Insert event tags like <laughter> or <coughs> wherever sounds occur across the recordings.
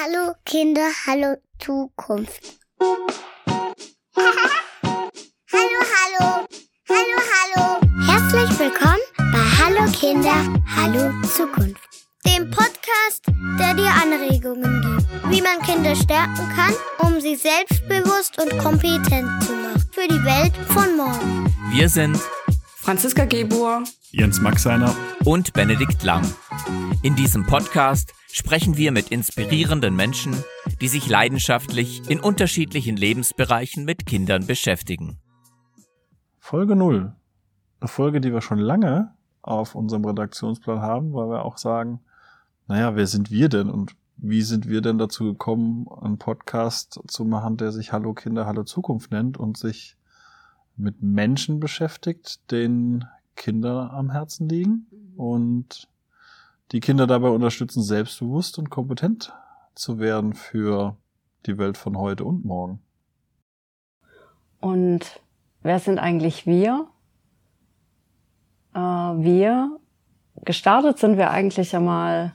Hallo Kinder, hallo Zukunft. <laughs> hallo, hallo, hallo, hallo. Herzlich willkommen bei Hallo Kinder, hallo Zukunft. Dem Podcast, der dir Anregungen gibt, wie man Kinder stärken kann, um sie selbstbewusst und kompetent zu machen für die Welt von morgen. Wir sind Franziska Gebur, Jens Maxeiner und Benedikt Lang. In diesem Podcast sprechen wir mit inspirierenden Menschen, die sich leidenschaftlich in unterschiedlichen Lebensbereichen mit Kindern beschäftigen. Folge 0. Eine Folge, die wir schon lange auf unserem Redaktionsplan haben, weil wir auch sagen, naja, wer sind wir denn und wie sind wir denn dazu gekommen, einen Podcast zu machen, der sich Hallo Kinder, Hallo Zukunft nennt und sich mit Menschen beschäftigt, denen Kinder am Herzen liegen und die Kinder dabei unterstützen, selbstbewusst und kompetent zu werden für die Welt von heute und morgen. Und wer sind eigentlich wir? Äh, wir, gestartet sind wir eigentlich einmal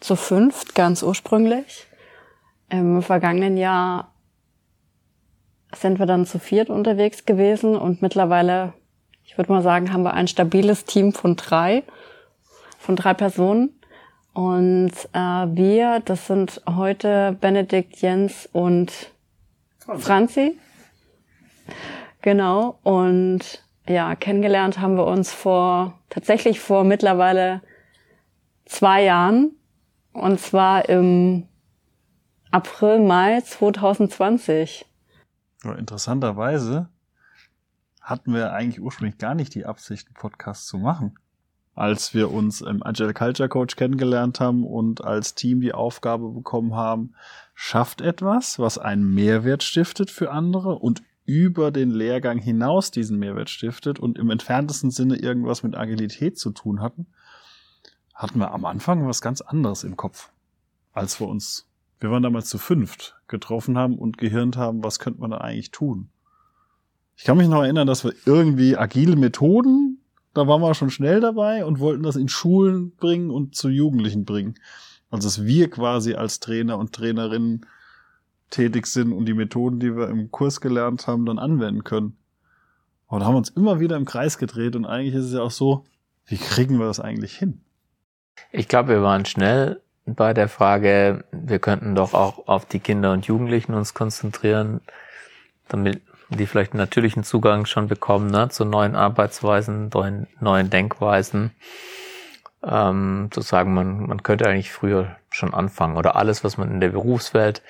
zu fünft, ganz ursprünglich. Im vergangenen Jahr sind wir dann zu viert unterwegs gewesen und mittlerweile, ich würde mal sagen, haben wir ein stabiles Team von drei von drei Personen. Und äh, wir, das sind heute Benedikt, Jens und Franzi. Franzi. Genau. Und ja, kennengelernt haben wir uns vor, tatsächlich vor mittlerweile zwei Jahren. Und zwar im April, Mai 2020. Interessanterweise hatten wir eigentlich ursprünglich gar nicht die Absicht, einen Podcast zu machen. Als wir uns im Agile Culture Coach kennengelernt haben und als Team die Aufgabe bekommen haben, schafft etwas, was einen Mehrwert stiftet für andere und über den Lehrgang hinaus diesen Mehrwert stiftet und im entferntesten Sinne irgendwas mit Agilität zu tun hatten, hatten wir am Anfang was ganz anderes im Kopf, als wir uns, wir waren damals zu fünft, getroffen haben und gehirnt haben, was könnte man da eigentlich tun. Ich kann mich noch erinnern, dass wir irgendwie agile Methoden da waren wir schon schnell dabei und wollten das in Schulen bringen und zu Jugendlichen bringen. Also dass wir quasi als Trainer und Trainerinnen tätig sind und die Methoden, die wir im Kurs gelernt haben, dann anwenden können. Da haben wir uns immer wieder im Kreis gedreht und eigentlich ist es ja auch so, wie kriegen wir das eigentlich hin? Ich glaube, wir waren schnell bei der Frage, wir könnten doch auch auf die Kinder und Jugendlichen uns konzentrieren, damit die vielleicht einen natürlichen Zugang schon bekommen ne, zu neuen Arbeitsweisen, neuen, neuen Denkweisen. Ähm, zu sagen, man, man könnte eigentlich früher schon anfangen oder alles, was man in der Berufswelt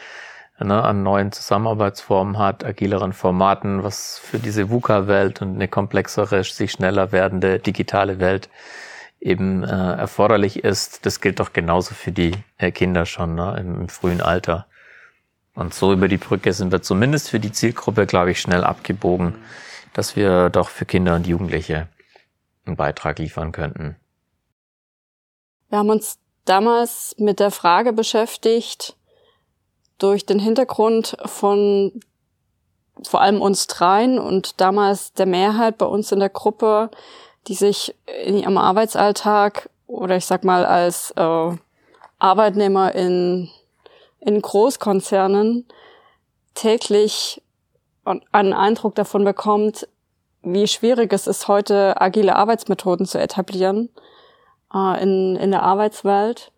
ne, an neuen Zusammenarbeitsformen hat, agileren Formaten, was für diese VUCA-Welt und eine komplexere, sich schneller werdende digitale Welt eben äh, erforderlich ist, das gilt doch genauso für die äh, Kinder schon ne, im, im frühen Alter. Und so über die Brücke sind wir zumindest für die Zielgruppe, glaube ich, schnell abgebogen, dass wir doch für Kinder und Jugendliche einen Beitrag liefern könnten. Wir haben uns damals mit der Frage beschäftigt, durch den Hintergrund von vor allem uns dreien und damals der Mehrheit bei uns in der Gruppe, die sich in ihrem Arbeitsalltag oder ich sag mal als äh, Arbeitnehmer in in Großkonzernen täglich einen Eindruck davon bekommt, wie schwierig es ist, heute agile Arbeitsmethoden zu etablieren äh, in, in der Arbeitswelt,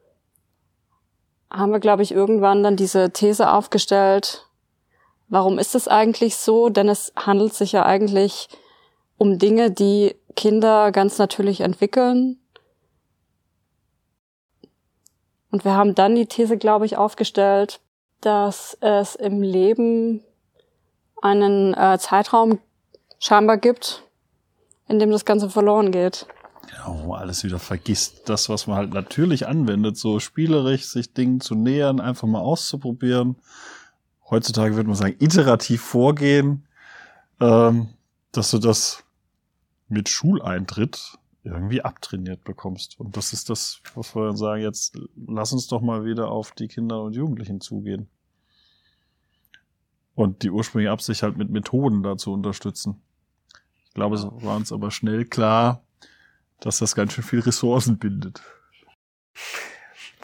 haben wir, glaube ich, irgendwann dann diese These aufgestellt, warum ist es eigentlich so? Denn es handelt sich ja eigentlich um Dinge, die Kinder ganz natürlich entwickeln Und wir haben dann die These, glaube ich, aufgestellt, dass es im Leben einen äh, Zeitraum scheinbar gibt, in dem das Ganze verloren geht. Ja, wo man alles wieder vergisst. Das, was man halt natürlich anwendet, so spielerisch sich Dingen zu nähern, einfach mal auszuprobieren. Heutzutage würde man sagen, iterativ vorgehen, ähm, dass du das mit Schuleintritt irgendwie abtrainiert bekommst. Und das ist das, was wir sagen, jetzt lass uns doch mal wieder auf die Kinder und Jugendlichen zugehen. Und die ursprüngliche Absicht halt mit Methoden da zu unterstützen. Ich glaube, es war uns aber schnell klar, dass das ganz schön viel Ressourcen bindet.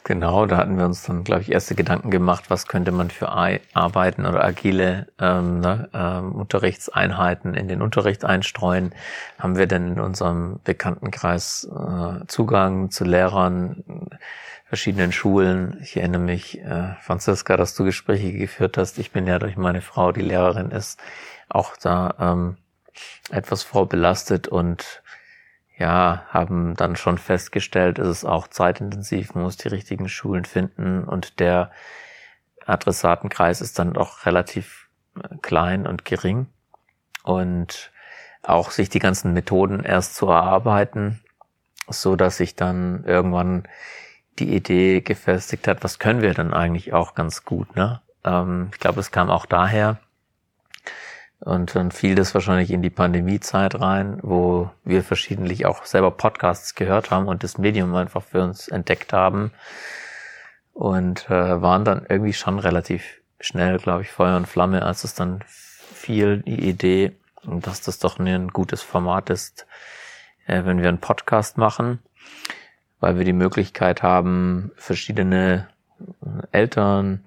Genau, da hatten wir uns dann, glaube ich, erste Gedanken gemacht, was könnte man für Arbeiten oder agile ähm, ne, ähm, Unterrichtseinheiten in den Unterricht einstreuen. Haben wir denn in unserem Bekanntenkreis äh, Zugang zu Lehrern, verschiedenen Schulen? Ich erinnere mich, äh, Franziska, dass du Gespräche geführt hast. Ich bin ja durch meine Frau, die Lehrerin ist, auch da ähm, etwas vorbelastet und ja, haben dann schon festgestellt, es ist auch zeitintensiv, man muss die richtigen Schulen finden und der Adressatenkreis ist dann doch relativ äh, klein und gering. Und auch sich die ganzen Methoden erst zu erarbeiten, so dass sich dann irgendwann die Idee gefestigt hat, was können wir denn eigentlich auch ganz gut, ne? Ähm, ich glaube, es kam auch daher, und dann fiel das wahrscheinlich in die Pandemiezeit rein, wo wir verschiedentlich auch selber Podcasts gehört haben und das Medium einfach für uns entdeckt haben. Und äh, waren dann irgendwie schon relativ schnell, glaube ich, Feuer und Flamme, als es dann fiel, die Idee, dass das doch ein gutes Format ist, äh, wenn wir einen Podcast machen, weil wir die Möglichkeit haben, verschiedene Eltern,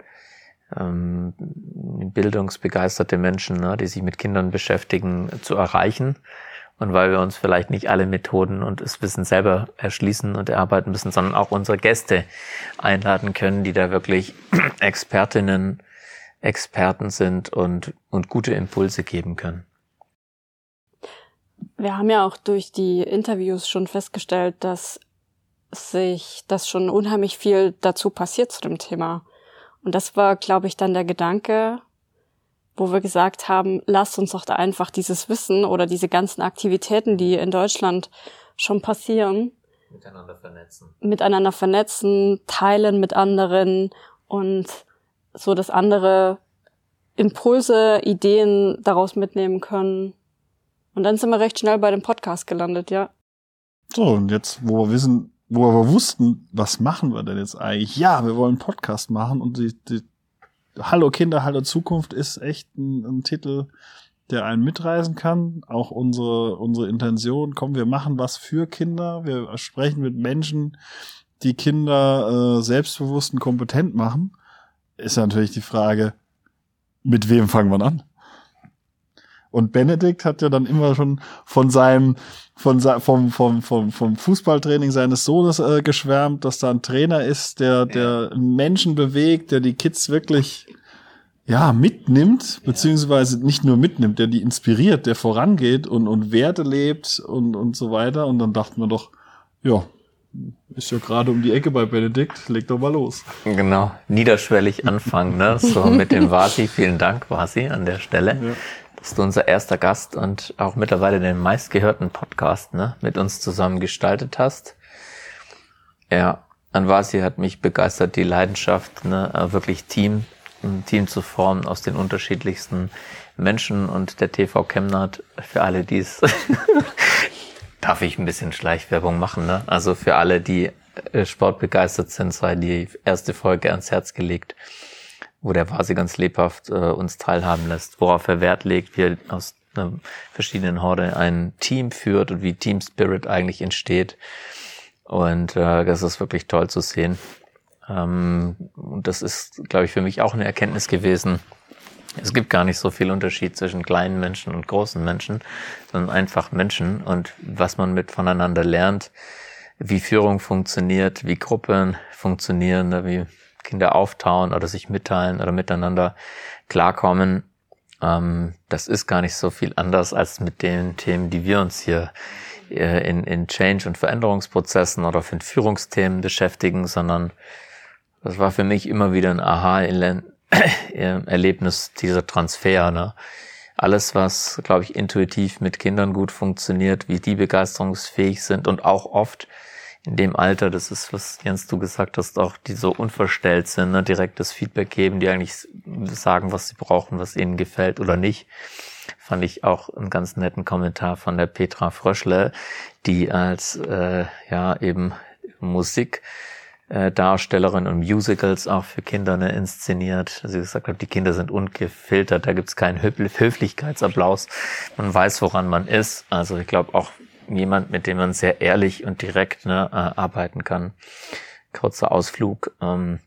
ähm, bildungsbegeisterte Menschen, ne, die sich mit Kindern beschäftigen, zu erreichen. Und weil wir uns vielleicht nicht alle Methoden und das Wissen selber erschließen und erarbeiten müssen, sondern auch unsere Gäste einladen können, die da wirklich <clears throat> Expertinnen, Experten sind und, und gute Impulse geben können. Wir haben ja auch durch die Interviews schon festgestellt, dass sich, dass schon unheimlich viel dazu passiert zu dem Thema. Und das war, glaube ich, dann der Gedanke, wo wir gesagt haben, lasst uns doch da einfach dieses Wissen oder diese ganzen Aktivitäten, die in Deutschland schon passieren, miteinander vernetzen. Miteinander vernetzen, teilen mit anderen und so, dass andere Impulse, Ideen daraus mitnehmen können. Und dann sind wir recht schnell bei dem Podcast gelandet, ja. So, und jetzt, wo wir wissen, wo wir wussten, was machen wir denn jetzt eigentlich? Ja, wir wollen einen Podcast machen und die, die Hallo Kinder, Hallo Zukunft ist echt ein, ein Titel, der einen mitreisen kann. Auch unsere, unsere Intention, komm, wir machen was für Kinder. Wir sprechen mit Menschen, die Kinder äh, selbstbewusst und kompetent machen. Ist natürlich die Frage, mit wem fangen wir an? Und Benedikt hat ja dann immer schon von seinem, von vom, vom, vom, vom Fußballtraining seines Sohnes äh, geschwärmt, dass da ein Trainer ist, der, der Menschen bewegt, der die Kids wirklich, ja, mitnimmt, beziehungsweise nicht nur mitnimmt, der die inspiriert, der vorangeht und, und Werte lebt und, und so weiter. Und dann dachten wir doch, ja, ist ja gerade um die Ecke bei Benedikt, leg doch mal los. Genau, niederschwellig anfangen, ne? So mit dem Vasi. Vielen Dank, Vasi, an der Stelle. Ja bist du unser erster Gast und auch mittlerweile den meistgehörten Podcast ne, mit uns zusammen gestaltet hast. Ja, Anvasi hat mich begeistert, die Leidenschaft, ne, äh, wirklich Team, ein Team zu formen aus den unterschiedlichsten Menschen und der TV Chemnat, für alle, die es, <laughs> darf ich ein bisschen Schleichwerbung machen, ne? Also für alle, die äh, sportbegeistert sind, sei die erste Folge ans Herz gelegt wo der Vasi ganz lebhaft äh, uns teilhaben lässt, worauf er Wert legt, wie er aus einer verschiedenen Horde ein Team führt und wie Team Spirit eigentlich entsteht. Und äh, das ist wirklich toll zu sehen. Ähm, und das ist, glaube ich, für mich auch eine Erkenntnis gewesen. Es gibt gar nicht so viel Unterschied zwischen kleinen Menschen und großen Menschen, sondern einfach Menschen und was man mit voneinander lernt, wie Führung funktioniert, wie Gruppen funktionieren, wie Kinder auftauen oder sich mitteilen oder miteinander klarkommen. Ähm, das ist gar nicht so viel anders als mit den Themen, die wir uns hier äh, in, in Change- und Veränderungsprozessen oder für Führungsthemen beschäftigen, sondern das war für mich immer wieder ein Aha-Erlebnis, <coughs> dieser Transfer. Ne? Alles, was, glaube ich, intuitiv mit Kindern gut funktioniert, wie die begeisterungsfähig sind und auch oft in dem Alter, das ist, was Jens du gesagt hast, auch die so unverstellt sind, ne, direktes Feedback geben, die eigentlich sagen, was sie brauchen, was ihnen gefällt oder nicht. Fand ich auch einen ganz netten Kommentar von der Petra Fröschle, die als äh, ja eben Musik äh, Darstellerin und Musicals auch für Kinder ne, inszeniert. Sie gesagt hat, die Kinder sind ungefiltert, da gibt's keinen Höflichkeitsapplaus. Man weiß, woran man ist. Also ich glaube auch jemand, mit dem man sehr ehrlich und direkt ne, äh, arbeiten kann. kurzer Ausflug. Ähm,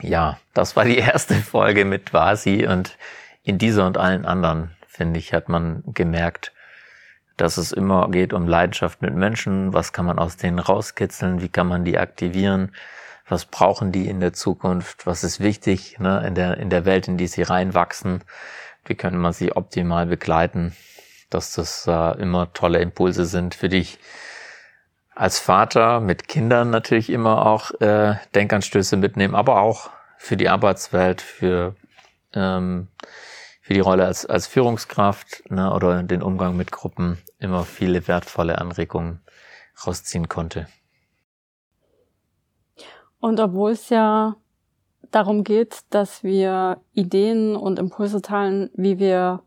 ja, das war die <laughs> erste Folge mit Vasi und in dieser und allen anderen, finde ich, hat man gemerkt, dass es immer geht um Leidenschaft mit Menschen. Was kann man aus denen rauskitzeln? Wie kann man die aktivieren? Was brauchen die in der Zukunft? Was ist wichtig ne, in, der, in der Welt, in die sie reinwachsen? Wie können man sie optimal begleiten? Dass das äh, immer tolle Impulse sind für dich als Vater mit Kindern natürlich immer auch äh, Denkanstöße mitnehmen, aber auch für die Arbeitswelt, für ähm, für die Rolle als, als Führungskraft ne, oder den Umgang mit Gruppen immer viele wertvolle Anregungen rausziehen konnte. Und obwohl es ja darum geht, dass wir Ideen und Impulse teilen, wie wir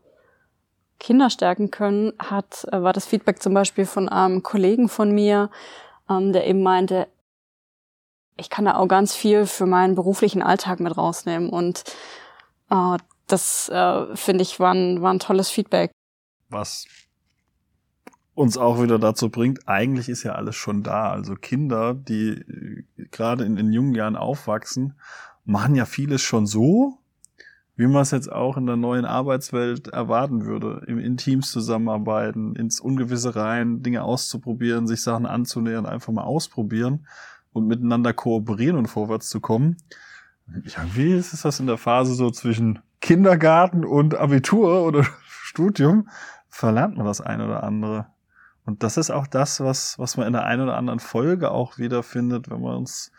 Kinder stärken können, hat, äh, war das Feedback zum Beispiel von einem Kollegen von mir, ähm, der eben meinte, ich kann da auch ganz viel für meinen beruflichen Alltag mit rausnehmen und äh, das äh, finde ich war ein, war ein tolles Feedback. Was uns auch wieder dazu bringt, eigentlich ist ja alles schon da. Also Kinder, die äh, gerade in den jungen Jahren aufwachsen, machen ja vieles schon so, wie man es jetzt auch in der neuen Arbeitswelt erwarten würde. Im, in Teams zusammenarbeiten, ins Ungewisse rein, Dinge auszuprobieren, sich Sachen anzunähern, einfach mal ausprobieren und miteinander kooperieren und vorwärts zu kommen. Wie ist das in der Phase so zwischen Kindergarten und Abitur oder <laughs> Studium verlernt man das ein oder andere. Und das ist auch das, was, was man in der einen oder anderen Folge auch wiederfindet, wenn wir uns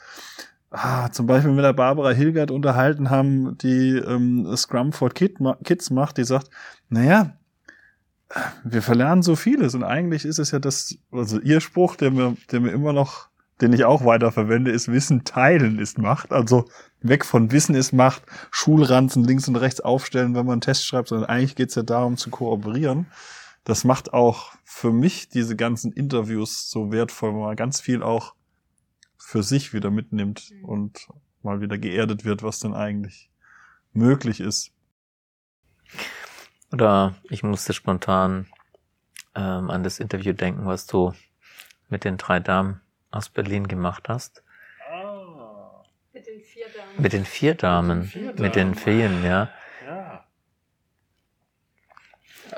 ah, zum Beispiel mit der Barbara Hilgert unterhalten haben, die ähm, Scrum for Kid, Kids macht, die sagt, naja, wir verlernen so vieles und eigentlich ist es ja das, also ihr Spruch, der mir, der mir immer noch den ich auch weiter verwende, ist Wissen teilen ist Macht. Also weg von Wissen ist Macht, Schulranzen links und rechts aufstellen, wenn man einen Test schreibt, sondern eigentlich geht's ja darum zu kooperieren. Das macht auch für mich diese ganzen Interviews so wertvoll, weil man ganz viel auch für sich wieder mitnimmt mhm. und mal wieder geerdet wird, was denn eigentlich möglich ist. Oder ich musste spontan ähm, an das Interview denken, was du mit den drei Damen aus Berlin gemacht hast. Oh. Mit den vier Damen. Mit den vier Damen. Mit den, vier Damen. Mit den Feen, ja. ja.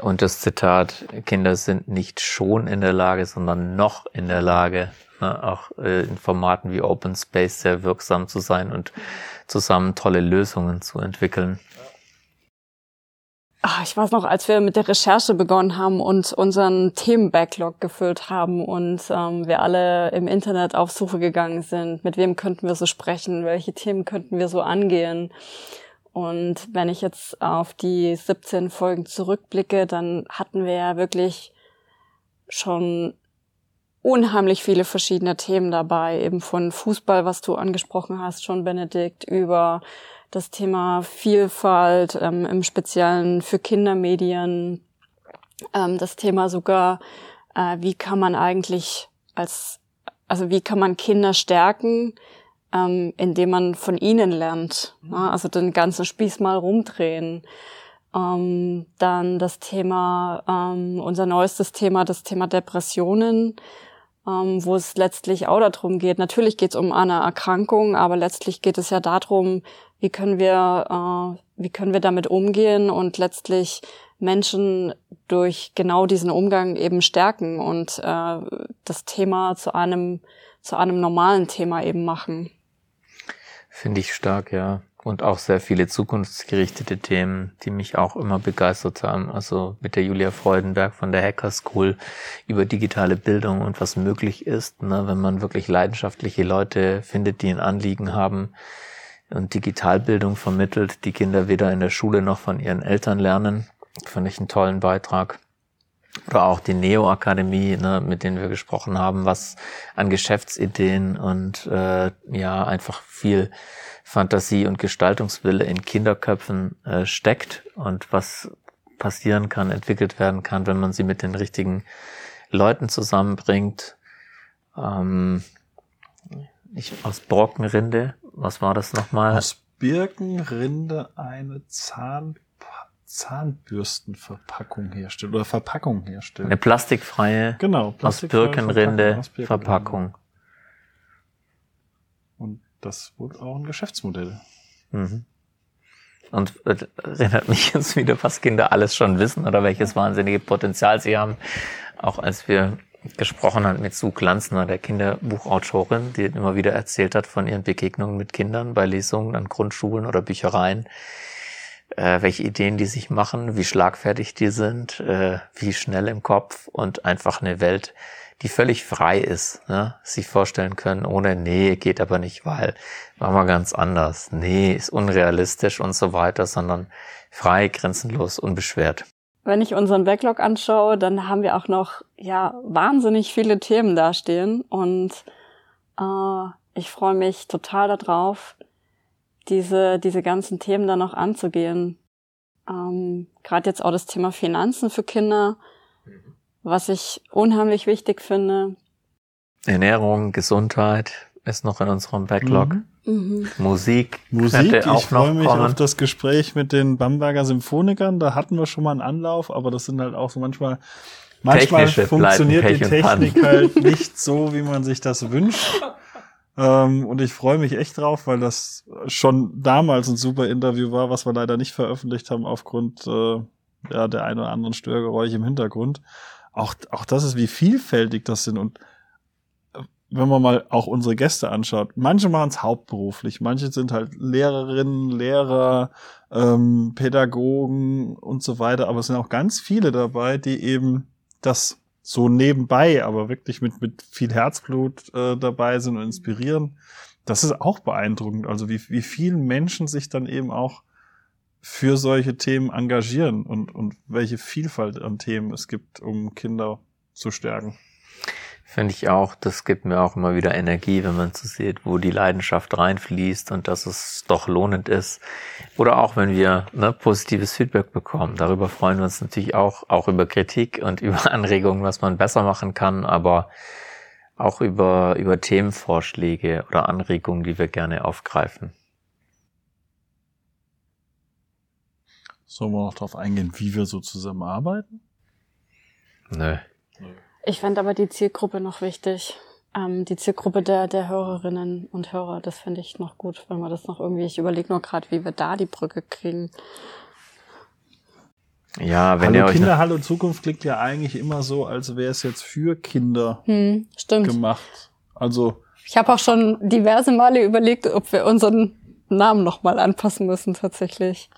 Und das Zitat, Kinder sind nicht schon in der Lage, sondern noch in der Lage, auch äh, in Formaten wie Open Space sehr wirksam zu sein und zusammen tolle Lösungen zu entwickeln. Ach, ich weiß noch, als wir mit der Recherche begonnen haben und unseren Themen-Backlog gefüllt haben und ähm, wir alle im Internet auf Suche gegangen sind, mit wem könnten wir so sprechen, welche Themen könnten wir so angehen. Und wenn ich jetzt auf die 17 Folgen zurückblicke, dann hatten wir ja wirklich schon unheimlich viele verschiedene Themen dabei, eben von Fußball, was du angesprochen hast, schon Benedikt, über das Thema Vielfalt, ähm, im Speziellen für Kindermedien, ähm, das Thema sogar, äh, wie kann man eigentlich als, also wie kann man Kinder stärken, ähm, indem man von ihnen lernt. Mhm. Ja, also den ganzen Spieß mal rumdrehen. Ähm, dann das Thema, ähm, unser neuestes Thema, das Thema Depressionen, ähm, wo es letztlich auch darum geht. Natürlich geht es um eine Erkrankung, aber letztlich geht es ja darum, wie können wir, äh, wie können wir damit umgehen und letztlich Menschen durch genau diesen Umgang eben stärken und äh, das Thema zu einem zu einem normalen Thema eben machen. Finde ich stark, ja. Und auch sehr viele zukunftsgerichtete Themen, die mich auch immer begeistert haben. Also mit der Julia Freudenberg von der Hacker School über digitale Bildung und was möglich ist, ne, wenn man wirklich leidenschaftliche Leute findet, die ein Anliegen haben, und Digitalbildung vermittelt, die Kinder weder in der Schule noch von ihren Eltern lernen. Fand ich einen tollen Beitrag. Oder auch die Neo-Akademie, ne, mit denen wir gesprochen haben, was an Geschäftsideen und äh, ja einfach viel Fantasie und Gestaltungswille in Kinderköpfen äh, steckt und was passieren kann, entwickelt werden kann, wenn man sie mit den richtigen Leuten zusammenbringt. Ähm, ich, aus Borkenrinde was war das nochmal? Aus Birkenrinde eine Zahn, Zahnbürstenverpackung herstellen oder Verpackung herstellen. Eine plastikfreie genau, plastikfreie aus Birkenrinde Verpackung. Verpackung. Und das wird auch ein Geschäftsmodell. Mhm. Und äh, erinnert mich jetzt wieder, was Kinder alles schon wissen oder welches wahnsinnige Potenzial sie haben. Auch als wir gesprochen haben mit Sue Glanzner, der Kinderbuchautorin, die immer wieder erzählt hat von ihren Begegnungen mit Kindern bei Lesungen an Grundschulen oder Büchereien, äh, welche Ideen die sich machen, wie schlagfertig die sind, äh, wie schnell im Kopf und einfach eine Welt, die völlig frei ist, ne? sich vorstellen können, ohne nee, geht aber nicht, weil machen wir ganz anders, nee, ist unrealistisch und so weiter, sondern frei, grenzenlos, unbeschwert. Wenn ich unseren Backlog anschaue, dann haben wir auch noch ja wahnsinnig viele Themen dastehen und äh, ich freue mich total darauf, diese diese ganzen Themen dann noch anzugehen. Ähm, Gerade jetzt auch das Thema Finanzen für Kinder was ich unheimlich wichtig finde. Ernährung, Gesundheit ist noch in unserem Backlog. Mhm. Mhm. Musik, Musik. ich freue mich kommen. auf das Gespräch mit den Bamberger Symphonikern. Da hatten wir schon mal einen Anlauf, aber das sind halt auch so manchmal manchmal Technische funktioniert die Technik halt nicht so, wie man sich das wünscht. Ähm, und ich freue mich echt drauf, weil das schon damals ein super Interview war, was wir leider nicht veröffentlicht haben aufgrund äh, ja, der ein oder anderen Störgeräusche im Hintergrund auch, auch das ist, wie vielfältig das sind. Und äh, wenn man mal auch unsere Gäste anschaut, manche machen es hauptberuflich, manche sind halt Lehrerinnen, Lehrer, ähm, Pädagogen und so weiter, aber es sind auch ganz viele dabei, die eben das so nebenbei, aber wirklich mit, mit viel Herzblut äh, dabei sind und inspirieren. Das ist auch beeindruckend. Also wie, wie viele Menschen sich dann eben auch für solche Themen engagieren und, und welche Vielfalt an Themen es gibt, um Kinder zu stärken. Finde ich auch, das gibt mir auch immer wieder Energie, wenn man so sieht, wo die Leidenschaft reinfließt und dass es doch lohnend ist. Oder auch wenn wir ne, positives Feedback bekommen. Darüber freuen wir uns natürlich auch, auch über Kritik und <laughs> über Anregungen, was man besser machen kann, aber auch über, über Themenvorschläge oder Anregungen, die wir gerne aufgreifen. Sollen wir noch darauf eingehen, wie wir so zusammenarbeiten? Nö. Ich fände aber die Zielgruppe noch wichtig. Ähm, die Zielgruppe der, der Hörerinnen und Hörer, das fände ich noch gut, wenn wir das noch irgendwie, ich überlege nur gerade, wie wir da die Brücke kriegen. Ja, wenn Hallo ihr euch Kinder, Hallo Zukunft klingt ja eigentlich immer so, als wäre es jetzt für Kinder hm, stimmt. gemacht. Also ich habe auch schon diverse Male überlegt, ob wir unseren Namen nochmal anpassen müssen tatsächlich.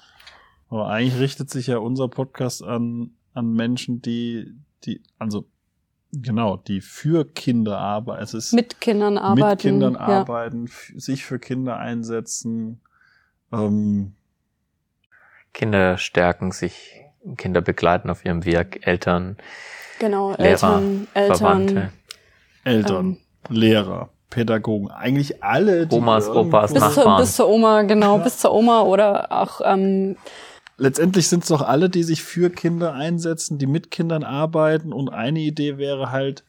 Aber eigentlich richtet sich ja unser Podcast an, an Menschen, die, die, also genau, die für Kinder arbeiten. Es ist mit Kindern arbeiten. Mit Kindern ja. arbeiten, sich für Kinder einsetzen. Ähm, Kinder stärken sich, Kinder begleiten auf ihrem Weg, Eltern, genau, Lehrer, Eltern, Eltern, Verwandte. Eltern, ähm, Lehrer, Pädagogen, eigentlich alle. Die Omas, Opas, bis Nachbarn. Zur, bis zur Oma, genau, bis zur Oma oder auch ähm, letztendlich sind es doch alle, die sich für Kinder einsetzen, die mit Kindern arbeiten. Und eine Idee wäre halt,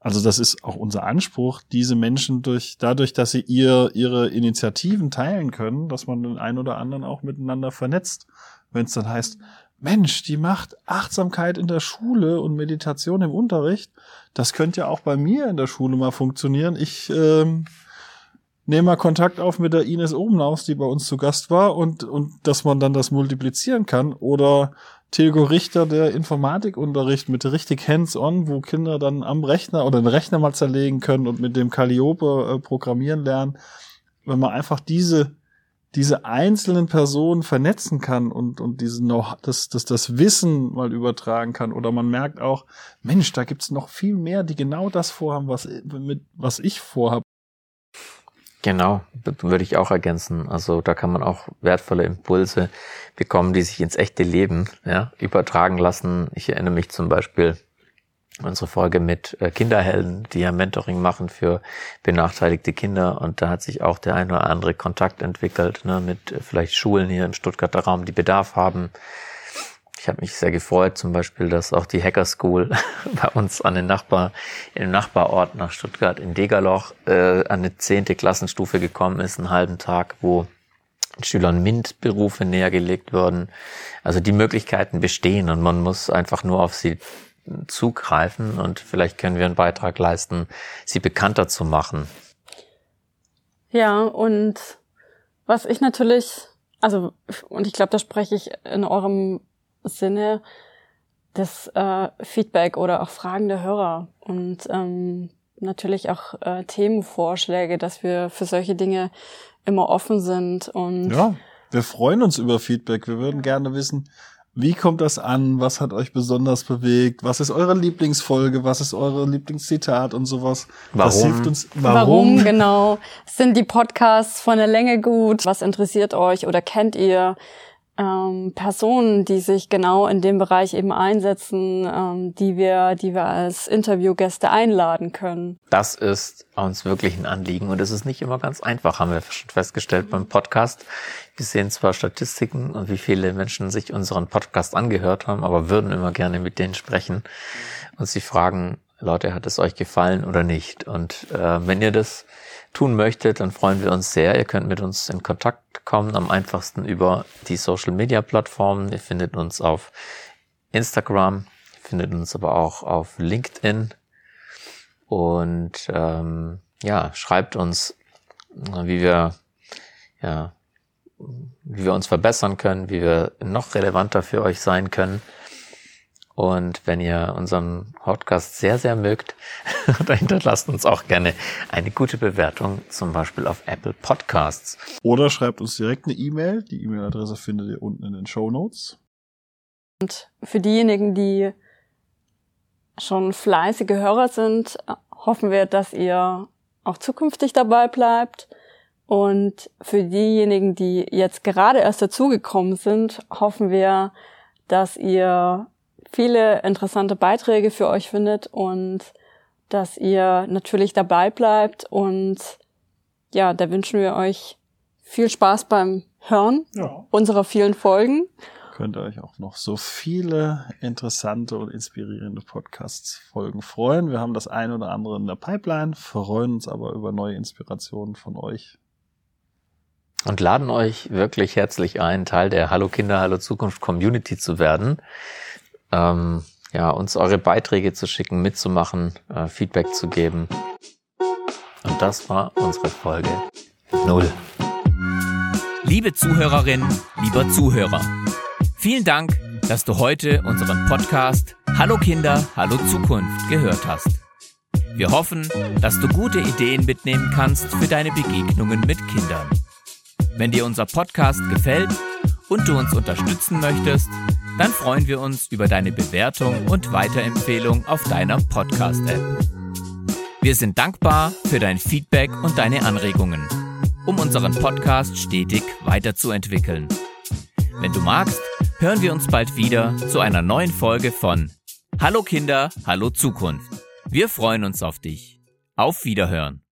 also das ist auch unser Anspruch, diese Menschen durch, dadurch, dass sie ihr, ihre Initiativen teilen können, dass man den einen oder anderen auch miteinander vernetzt. Wenn es dann heißt, Mensch, die macht Achtsamkeit in der Schule und Meditation im Unterricht. Das könnte ja auch bei mir in der Schule mal funktionieren. Ich ähm, nehmen wir Kontakt auf mit der Ines Obenhaus, die bei uns zu Gast war und, und dass man dann das multiplizieren kann. Oder Tilgo Richter, der Informatikunterricht mit richtig hands-on, wo Kinder dann am Rechner oder den Rechner mal zerlegen können und mit dem Calliope äh, programmieren lernen. Wenn man einfach diese, diese einzelnen Personen vernetzen kann und, und diese noch, das, das, das Wissen mal übertragen kann. Oder man merkt auch, Mensch, da gibt's noch viel mehr, die genau das vorhaben, was, mit, was ich vorhabe. Genau, würde ich auch ergänzen. Also da kann man auch wertvolle Impulse bekommen, die sich ins echte Leben ja, übertragen lassen. Ich erinnere mich zum Beispiel unsere Folge mit äh, Kinderhelden, die ja Mentoring machen für benachteiligte Kinder. Und da hat sich auch der ein oder andere Kontakt entwickelt ne, mit äh, vielleicht Schulen hier im Stuttgarter Raum, die Bedarf haben ich habe mich sehr gefreut, zum Beispiel, dass auch die Hacker School <laughs> bei uns an den Nachbar, im Nachbarort nach Stuttgart in Degerloch äh, an eine zehnte Klassenstufe gekommen ist, einen halben Tag, wo Schülern MINT-Berufe nähergelegt wurden. Also die Möglichkeiten bestehen und man muss einfach nur auf sie zugreifen und vielleicht können wir einen Beitrag leisten, sie bekannter zu machen. Ja, und was ich natürlich, also, und ich glaube, da spreche ich in eurem Sinne, das äh, Feedback oder auch Fragen der Hörer und ähm, natürlich auch äh, Themenvorschläge, dass wir für solche Dinge immer offen sind und Ja, wir freuen uns über Feedback. Wir würden gerne wissen, wie kommt das an? Was hat euch besonders bewegt? Was ist eure Lieblingsfolge? Was ist eure Lieblingszitat und sowas? Das Warum? hilft uns. Warum? Warum? <laughs> genau? Sind die Podcasts von der Länge gut? Was interessiert euch oder kennt ihr ähm, Personen, die sich genau in dem Bereich eben einsetzen, ähm, die wir, die wir als Interviewgäste einladen können? Das ist uns wirklich ein Anliegen und es ist nicht immer ganz einfach, haben wir schon festgestellt beim Podcast. Wir sehen zwar Statistiken und wie viele Menschen sich unseren Podcast angehört haben, aber würden immer gerne mit denen sprechen und sie fragen, Leute, hat es euch gefallen oder nicht? Und äh, wenn ihr das tun möchtet, dann freuen wir uns sehr. Ihr könnt mit uns in Kontakt kommen, am einfachsten über die Social Media Plattformen. Ihr findet uns auf Instagram, findet uns aber auch auf LinkedIn. Und ähm, ja, schreibt uns, wie wir ja, wie wir uns verbessern können, wie wir noch relevanter für euch sein können. Und wenn ihr unseren Podcast sehr, sehr mögt, <laughs> dann hinterlasst uns auch gerne eine gute Bewertung, zum Beispiel auf Apple Podcasts. Oder schreibt uns direkt eine E-Mail. Die E-Mail-Adresse findet ihr unten in den Show Notes. Und für diejenigen, die schon fleißige Hörer sind, hoffen wir, dass ihr auch zukünftig dabei bleibt. Und für diejenigen, die jetzt gerade erst dazugekommen sind, hoffen wir, dass ihr viele interessante Beiträge für euch findet und dass ihr natürlich dabei bleibt. Und ja, da wünschen wir euch viel Spaß beim Hören Ja. unserer vielen Folgen. Könnt ihr euch auch noch so viele interessante und inspirierende Podcasts-Folgen freuen. Wir haben das ein oder andere in der Pipeline, freuen uns aber über neue Inspirationen von euch. Und laden euch wirklich herzlich ein, Teil der Hallo Kinder, Hallo Zukunft Community zu werden. Ähm, ja, uns eure Beiträge zu schicken, mitzumachen, äh, Feedback zu geben. Und das war unsere Folge null. Liebe Zuhörerin, lieber Zuhörer, vielen Dank, dass du heute unseren Podcast Hallo Kinder, Hallo Zukunft gehört hast. Wir hoffen, dass du gute Ideen mitnehmen kannst für deine Begegnungen mit Kindern. Wenn dir unser Podcast gefällt und du uns unterstützen möchtest, dann freuen wir uns über deine Bewertung und Weiterempfehlung auf deiner Podcast-App. Wir sind dankbar für dein Feedback und deine Anregungen, um unseren Podcast stetig weiterzuentwickeln. Wenn du magst, hören wir uns bald wieder zu einer neuen Folge von Hallo Kinder, Hallo Zukunft. Wir freuen uns auf dich. Auf Wiederhören.